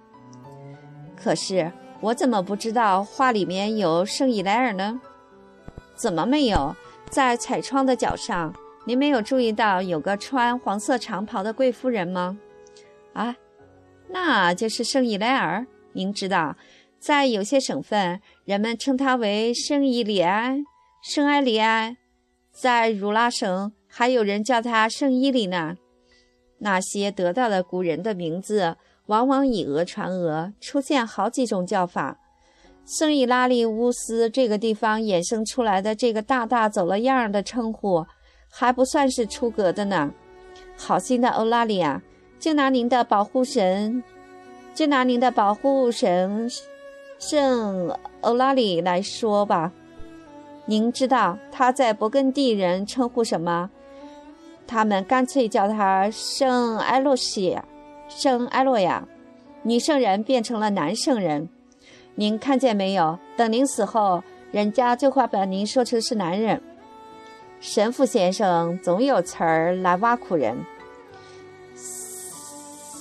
可是我怎么不知道画里面有圣伊莱尔呢？怎么没有？在彩窗的角上，您没有注意到有个穿黄色长袍的贵妇人吗？啊，那就是圣伊莱尔。您知道，在有些省份，人们称它为圣伊里安、圣埃里安；在如拉省，还有人叫它圣伊里呢。那些得到的古人的名字，往往以讹传讹，出现好几种叫法。圣伊拉利乌斯这个地方衍生出来的这个大大走了样的称呼，还不算是出格的呢。好心的欧拉利亚，就拿您的保护神，就拿您的保护神圣欧拉里来说吧。您知道他在勃艮第人称呼什么？他们干脆叫他圣埃洛西，圣埃洛亚。女圣人变成了男圣人。您看见没有？等您死后，人家就会把您说成是男人。神父先生总有词儿来挖苦人。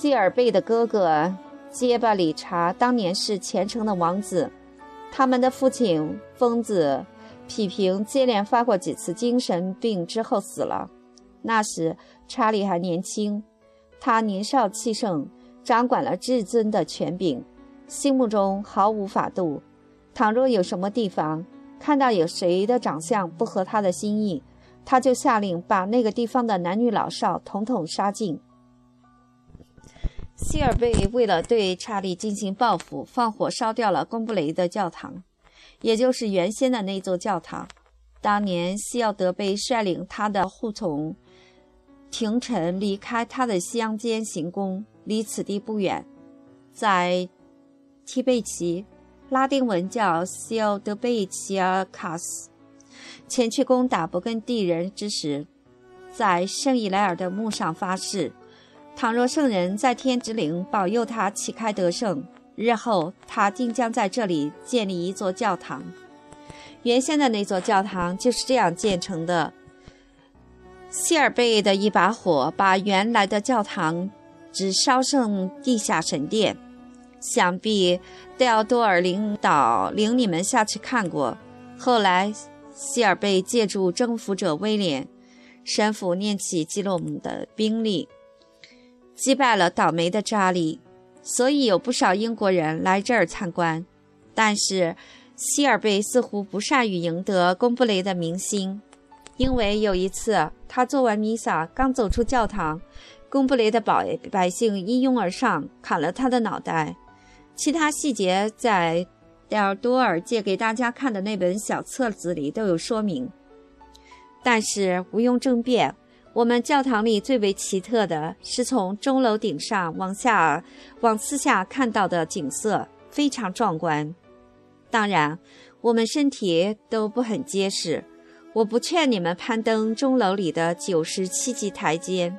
希尔贝的哥哥结巴理查当年是虔诚的王子，他们的父亲疯子皮平接连发过几次精神病之后死了。那时查理还年轻，他年少气盛，掌管了至尊的权柄。心目中毫无法度。倘若有什么地方看到有谁的长相不合他的心意，他就下令把那个地方的男女老少统统杀尽。希尔贝为了对查理进行报复，放火烧掉了贡布雷的教堂，也就是原先的那座教堂。当年西奥德贝率领他的护从廷臣离开他的乡间行宫，离此地不远，在。提贝奇，拉丁文叫西奥德贝奇尔卡斯，前去攻打勃艮第人之时，在圣伊莱尔的墓上发誓：倘若圣人在天之灵保佑他旗开得胜，日后他定将在这里建立一座教堂。原先的那座教堂就是这样建成的。希尔贝的一把火把原来的教堂只烧剩地下神殿。想必戴奥多尔领导领你们下去看过。后来，希尔贝借助征服者威廉神父念起基洛姆的兵力，击败了倒霉的查理，所以有不少英国人来这儿参观。但是，希尔贝似乎不善于赢得贡布雷的民心，因为有一次他做完弥撒，刚走出教堂，贡布雷的百百姓一拥而上，砍了他的脑袋。其他细节在戴尔多尔借给大家看的那本小册子里都有说明，但是毋庸争辩，我们教堂里最为奇特的是从钟楼顶上往下往四下看到的景色非常壮观。当然，我们身体都不很结实，我不劝你们攀登钟楼里的九十七级台阶。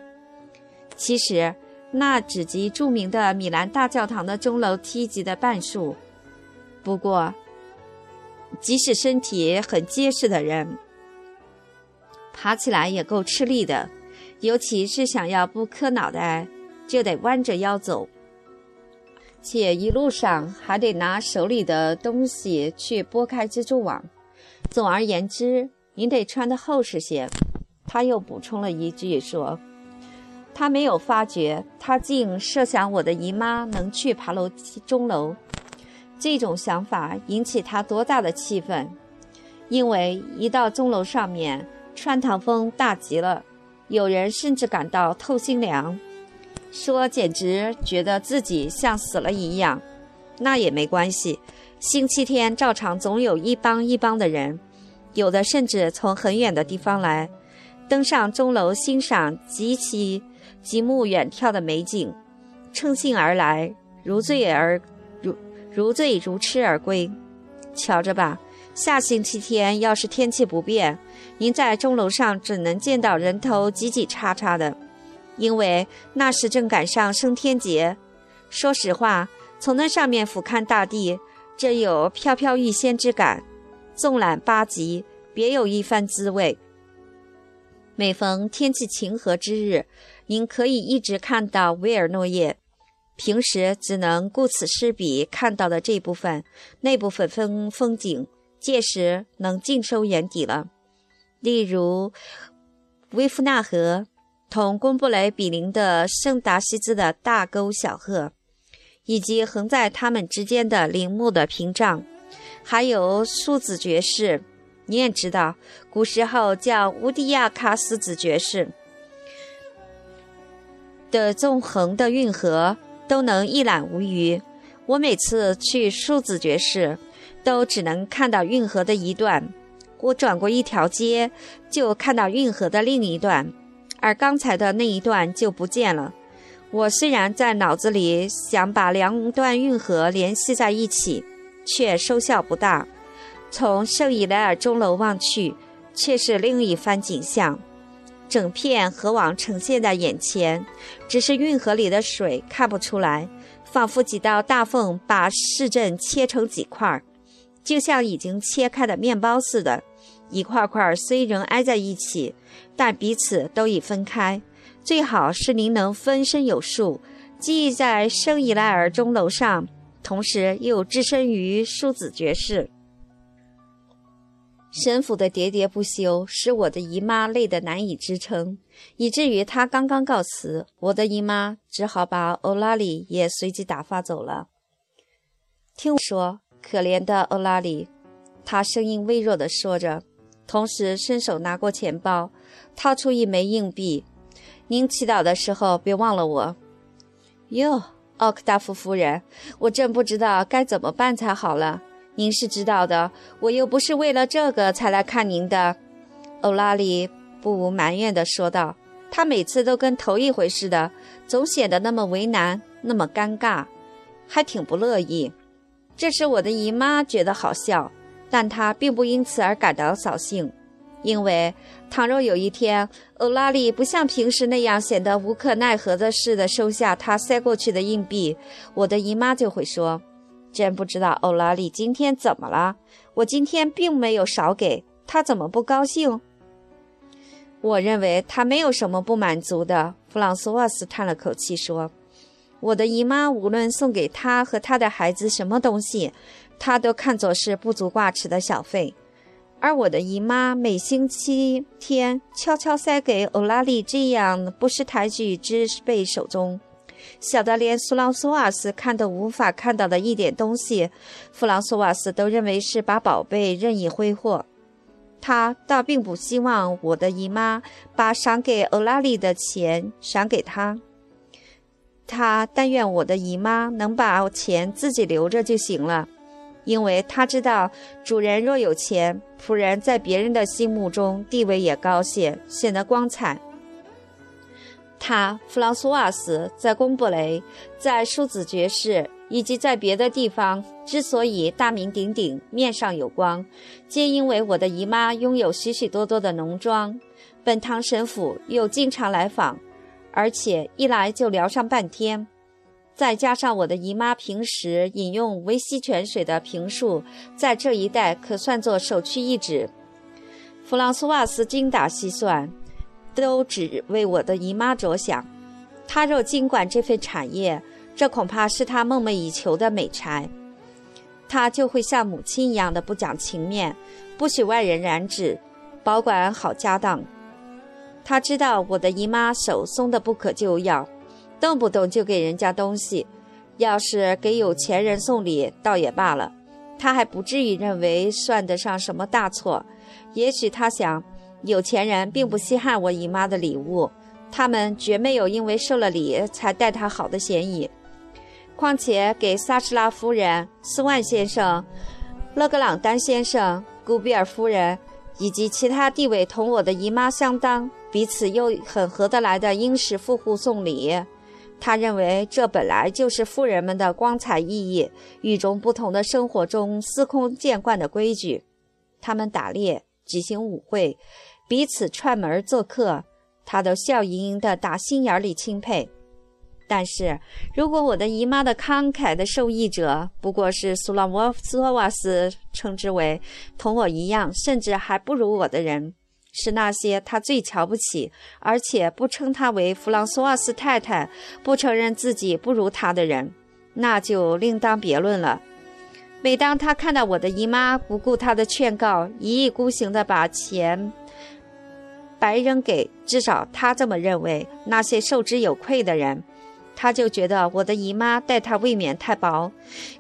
其实。那只及著名的米兰大教堂的钟楼梯级的半数。不过，即使身体很结实的人，爬起来也够吃力的，尤其是想要不磕脑袋，就得弯着腰走，且一路上还得拿手里的东西去拨开蜘蛛网。总而言之，您得穿得厚实些。他又补充了一句说。他没有发觉，他竟设想我的姨妈能去爬楼梯钟楼。这种想法引起他多大的气愤！因为一到钟楼上面，穿堂风大极了，有人甚至感到透心凉，说简直觉得自己像死了一样。那也没关系，星期天照常总有一帮一帮的人，有的甚至从很远的地方来，登上钟楼欣赏极其。极目远眺的美景，乘兴而来，如醉而如如醉如痴而归。瞧着吧，下星期天要是天气不变，您在钟楼上只能见到人头挤挤叉叉的，因为那时正赶上升天节。说实话，从那上面俯瞰大地，真有飘飘欲仙之感。纵览八极，别有一番滋味。每逢天气晴和之日。您可以一直看到维尔诺耶，平时只能顾此失彼看到的这部分，那部分风风景，届时能尽收眼底了。例如，威夫纳河同贡布雷比邻的圣达西兹的大沟小河，以及横在它们之间的陵墓的屏障，还有苏子爵士。你也知道，古时候叫乌迪亚卡斯子爵士的纵横的运河。都能一览无余。我每次去数子爵士，都只能看到运河的一段。我转过一条街，就看到运河的另一段，而刚才的那一段就不见了。我虽然在脑子里想把两段运河联系在一起，却收效不大。从圣伊莱尔钟楼望去，却是另一番景象。整片河网呈现在眼前，只是运河里的水看不出来，仿佛几道大缝把市镇切成几块儿，就像已经切开的面包似的。一块块虽仍挨在一起，但彼此都已分开。最好是您能分身有术，既在圣伊莱尔钟楼上，同时又置身于舒子爵士。神父的喋喋不休使我的姨妈累得难以支撑，以至于她刚刚告辞，我的姨妈只好把欧拉里也随即打发走了。听我说，可怜的欧拉里，他声音微弱地说着，同时伸手拿过钱包，掏出一枚硬币。您祈祷的时候别忘了我。哟，奥克大夫夫人，我真不知道该怎么办才好了。您是知道的，我又不是为了这个才来看您的。”欧拉里不无埋怨地说道。他每次都跟头一回似的，总显得那么为难，那么尴尬，还挺不乐意。这时我的姨妈觉得好笑，但她并不因此而感到扫兴，因为倘若有一天欧拉里不像平时那样显得无可奈何的似的收下他塞过去的硬币，我的姨妈就会说。真不知道欧拉里今天怎么了。我今天并没有少给他，怎么不高兴？我认为他没有什么不满足的。弗朗索瓦斯叹了口气说：“我的姨妈无论送给她和她的孩子什么东西，她都看作是不足挂齿的小费。而我的姨妈每星期天悄悄塞给欧拉里这样不识抬举之辈手中。”小的连苏朗索瓦斯看都无法看到的一点东西，弗朗索瓦斯都认为是把宝贝任意挥霍。他倒并不希望我的姨妈把赏给欧拉里的钱赏给他，他但愿我的姨妈能把钱自己留着就行了，因为他知道主人若有钱，仆人在别人的心目中地位也高些，显得光彩。他弗朗索瓦斯在贡布雷、在舒子爵士以及在别的地方之所以大名鼎鼎、面上有光，皆因为我的姨妈拥有许许多多的农庄。本堂神父又经常来访，而且一来就聊上半天。再加上我的姨妈平时饮用维西泉水的瓶数，在这一带可算作首屈一指。弗朗索瓦斯精打细算。都只为我的姨妈着想，他若经管这份产业，这恐怕是他梦寐以求的美差。他就会像母亲一样的不讲情面，不许外人染指，保管好家当。他知道我的姨妈手松得不可救药，动不动就给人家东西。要是给有钱人送礼，倒也罢了，他还不至于认为算得上什么大错。也许他想。有钱人并不稀罕我姨妈的礼物，他们绝没有因为受了礼才待她好的嫌疑。况且给萨什拉夫人、斯万先生、勒格朗丹先生、古比尔夫人以及其他地位同我的姨妈相当、彼此又很合得来的英式富户送礼，他认为这本来就是富人们的光彩熠熠、与众不同的生活中司空见惯的规矩。他们打猎、举行舞会。彼此串门做客，他都笑盈盈的打心眼里钦佩。但是如果我的姨妈的慷慨的受益者不过是苏拉沃斯瓦斯称之为同我一样，甚至还不如我的人，是那些他最瞧不起，而且不称他为弗朗索瓦斯太太，不承认自己不如他的人，那就另当别论了。每当他看到我的姨妈不顾他的劝告，一意孤行地把钱白扔给至少他这么认为那些受之有愧的人。他就觉得我的姨妈待他未免太薄，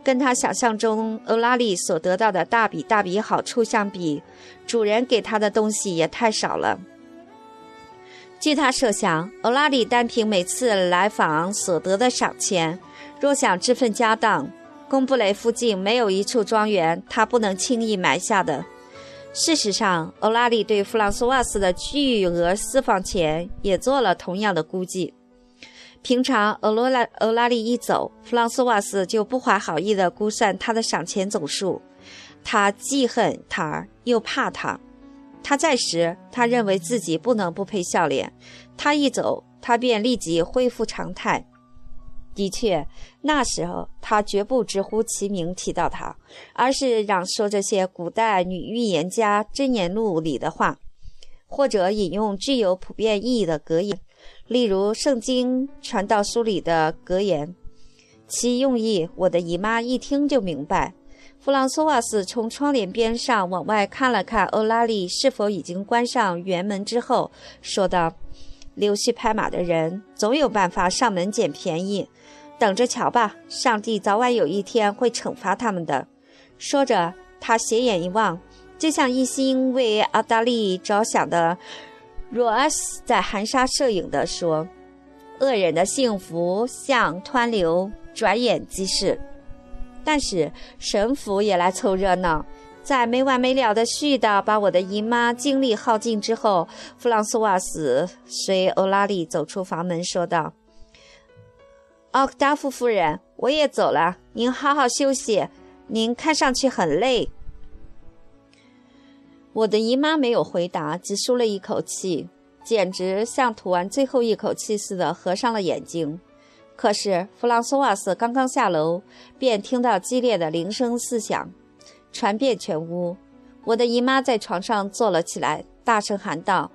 跟他想象中欧拉利所得到的大笔大笔好处相比，主人给他的东西也太少了。据他设想，欧拉利单凭每次来访所得的赏钱，若想置份家当，贡布雷附近没有一处庄园他不能轻易买下的。事实上，欧拉利对弗朗索瓦斯的巨额私房钱也做了同样的估计。平常，欧罗拉欧拉利一走，弗朗索瓦斯就不怀好意地估算他的赏钱总数。他既恨他，又怕他。他在时，他认为自己不能不配笑脸；他一走，他便立即恢复常态。的确，那时候他绝不直呼其名提到他，而是嚷说这些古代女预言家箴言录里的话，或者引用具有普遍意义的格言。例如《圣经传道书》里的格言，其用意我的姨妈一听就明白。弗朗索瓦斯从窗帘边上往外看了看欧拉利是否已经关上园门之后，说道：“溜须拍马的人总有办法上门捡便宜，等着瞧吧！上帝早晚有一天会惩罚他们的。”说着，他斜眼一望，就像一心为阿达利着想的。若阿斯在含沙射影地说：“恶人的幸福像湍流，转眼即逝。”但是神父也来凑热闹，在没完没了的絮叨把我的姨妈精力耗尽之后，弗朗索瓦斯随欧拉利走出房门，说道：“奥克达夫夫人，我也走了，您好好休息。您看上去很累。”我的姨妈没有回答，只舒了一口气，简直像吐完最后一口气似的，合上了眼睛。可是弗朗索瓦斯刚刚下楼，便听到激烈的铃声四响，传遍全屋。我的姨妈在床上坐了起来，大声喊道：“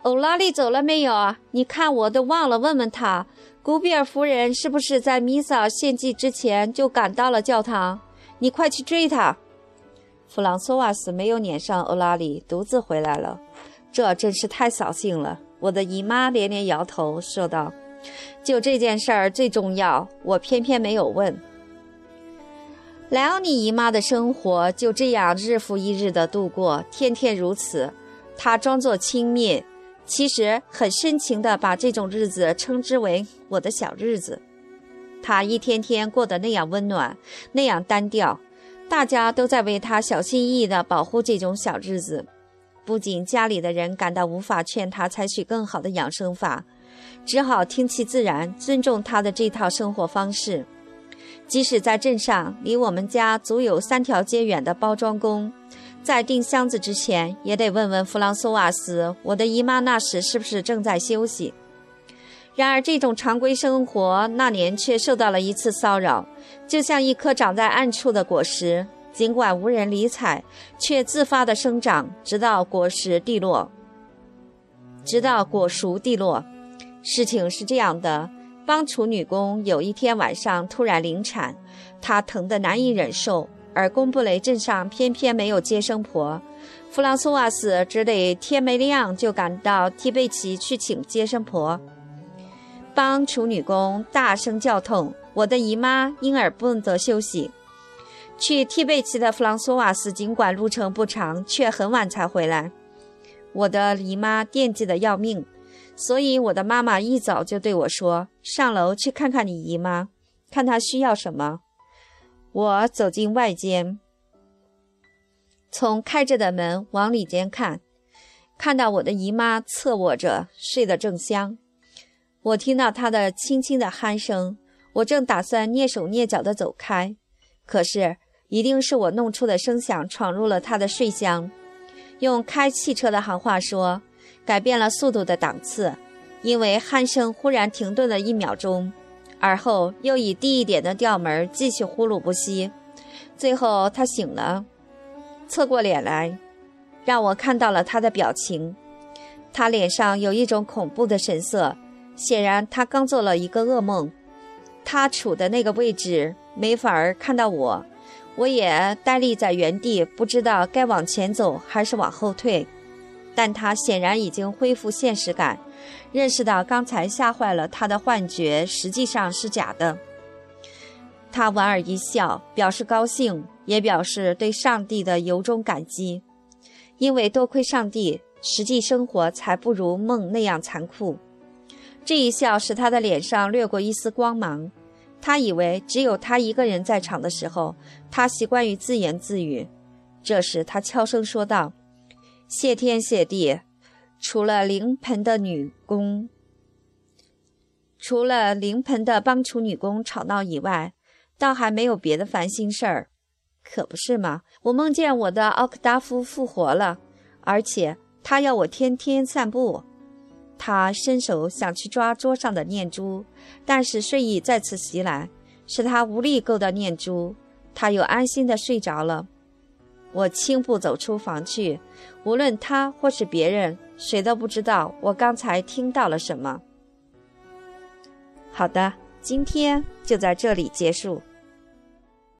欧拉利走了没有啊？你看，我都忘了问问他，古比尔夫人是不是在弥撒献祭之前就赶到了教堂？你快去追她！”弗朗索瓦斯没有撵上欧拉里，独自回来了。这真是太扫兴了。我的姨妈连连摇头，说道：“就这件事儿最重要，我偏偏没有问。”莱奥尼姨妈的生活就这样日复一日的度过，天天如此。她装作轻蔑，其实很深情地把这种日子称之为“我的小日子”。她一天天过得那样温暖，那样单调。大家都在为他小心翼翼地保护这种小日子，不仅家里的人感到无法劝他采取更好的养生法，只好听其自然，尊重他的这套生活方式。即使在镇上，离我们家足有三条街远的包装工，在订箱子之前，也得问问弗朗索瓦斯，我的姨妈那时是不是正在休息。然而，这种常规生活那年却受到了一次骚扰，就像一颗长在暗处的果实，尽管无人理睬，却自发地生长，直到果实蒂落，直到果熟蒂落。事情是这样的：帮厨女工有一天晚上突然临产，她疼得难以忍受，而贡布雷镇上偏偏没有接生婆，弗朗索瓦斯只得天没亮就赶到提贝奇去请接生婆。帮处女工大声叫痛，我的姨妈因而不能得休息。去替贝奇的弗朗索瓦斯尽管路程不长，却很晚才回来。我的姨妈惦记得要命，所以我的妈妈一早就对我说：“上楼去看看你姨妈，看她需要什么。”我走进外间，从开着的门往里间看，看到我的姨妈侧卧着，睡得正香。我听到他的轻轻的鼾声，我正打算蹑手蹑脚地走开，可是一定是我弄出的声响闯入了他的睡乡。用开汽车的行话说，改变了速度的档次，因为鼾声忽然停顿了一秒钟，而后又以低一点的调门继续呼噜不息。最后他醒了，侧过脸来，让我看到了他的表情。他脸上有一种恐怖的神色，显然他刚做了一个噩梦。他处的那个位置没法儿看到我，我也呆立在原地，不知道该往前走还是往后退。但他显然已经恢复现实感，认识到刚才吓坏了他的幻觉实际上是假的。他莞尔一笑，表示高兴，也表示对上帝的由衷感激，因为多亏上帝，实际生活才不如梦那样残酷。这一笑使他的脸上掠过一丝光芒。他以为只有他一个人在场的时候，他习惯于自言自语。这时，他悄声说道：“谢天谢地，除了临盆的女工，除了临盆的帮厨女工吵闹以外，倒还没有别的烦心事儿。可不是吗？我梦见我的奥克达夫复活了，而且他要我天天散步。”他伸手想去抓桌上的念珠，但是睡意再次袭来，使他无力够到念珠。他又安心地睡着了。我轻步走出房去，无论他或是别人，谁都不知道我刚才听到了什么。好的，今天就在这里结束。